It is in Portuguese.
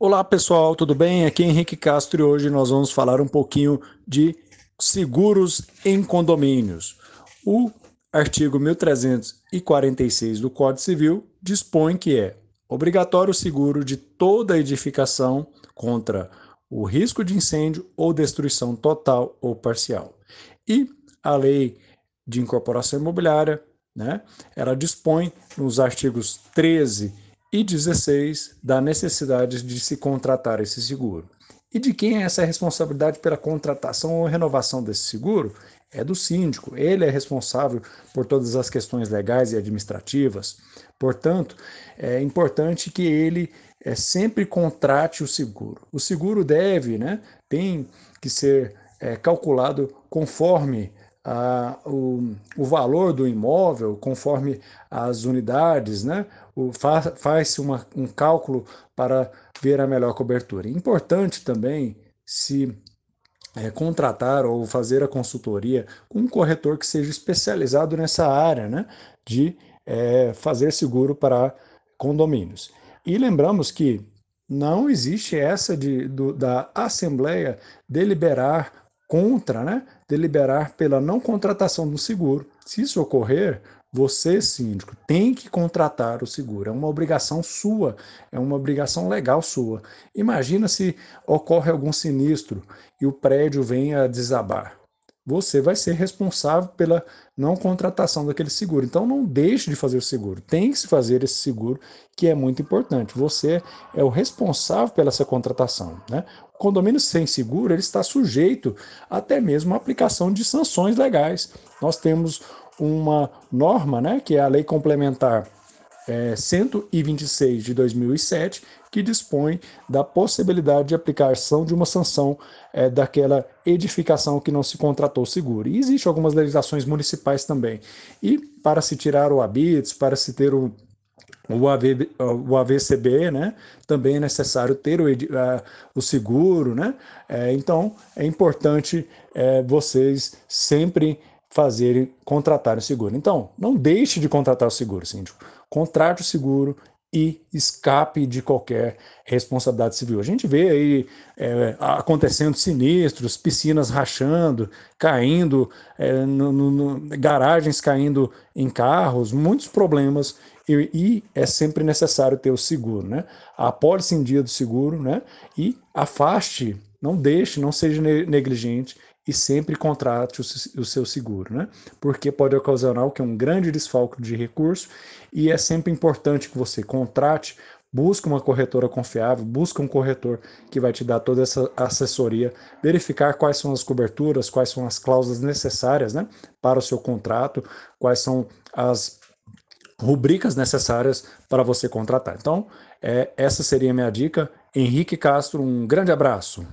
Olá pessoal, tudo bem? Aqui é Henrique Castro e hoje nós vamos falar um pouquinho de seguros em condomínios. O artigo 1346 do Código Civil dispõe que é obrigatório o seguro de toda edificação contra o risco de incêndio ou destruição total ou parcial. E a lei de incorporação imobiliária, né, ela dispõe nos artigos 13 e 16 da necessidade de se contratar esse seguro. E de quem é essa responsabilidade pela contratação ou renovação desse seguro? É do síndico. Ele é responsável por todas as questões legais e administrativas. Portanto, é importante que ele é, sempre contrate o seguro. O seguro deve, né, tem que ser é, calculado conforme o, o valor do imóvel, conforme as unidades, né, faz-se um cálculo para ver a melhor cobertura. Importante também se é, contratar ou fazer a consultoria com um corretor que seja especializado nessa área né, de é, fazer seguro para condomínios. E lembramos que não existe essa de, do, da Assembleia deliberar contra, né, deliberar pela não contratação do seguro. Se isso ocorrer, você, síndico, tem que contratar o seguro. É uma obrigação sua, é uma obrigação legal sua. Imagina se ocorre algum sinistro e o prédio vem a desabar. Você vai ser responsável pela não contratação daquele seguro. Então não deixe de fazer o seguro. Tem que se fazer esse seguro, que é muito importante. Você é o responsável pela sua contratação. Né? O condomínio sem seguro ele está sujeito até mesmo à aplicação de sanções legais. Nós temos uma norma, né, que é a Lei Complementar é, 126 de 2007, que dispõe da possibilidade de aplicação de uma sanção é, daquela edificação que não se contratou seguro. E existem algumas legislações municipais também. E para se tirar o habites, para se ter o o, AV, o AVCB, né, também é necessário ter o, o seguro, né, é, então é importante é, vocês sempre fazer contratar o seguro. Então, não deixe de contratar o seguro, síndico. Contrate o seguro e escape de qualquer responsabilidade civil. A gente vê aí é, acontecendo sinistros, piscinas rachando, caindo, é, no, no, garagens caindo em carros, muitos problemas e, e, é sempre necessário ter o seguro, né? Apólice em dia do seguro, né? E afaste, não deixe, não seja negligente e sempre contrate o, seu seguro, né? Porque pode ocasionar o que é um grande desfalque de recurso e é sempre importante que você contrate, busque uma corretora confiável, busque um corretor que vai te dar toda essa assessoria, verificar quais são as coberturas, quais são as cláusulas necessárias, né, para o seu contrato, quais são as rubricas necessárias para você contratar. Então, é, essa seria a minha dica. Henrique Castro, um grande abraço.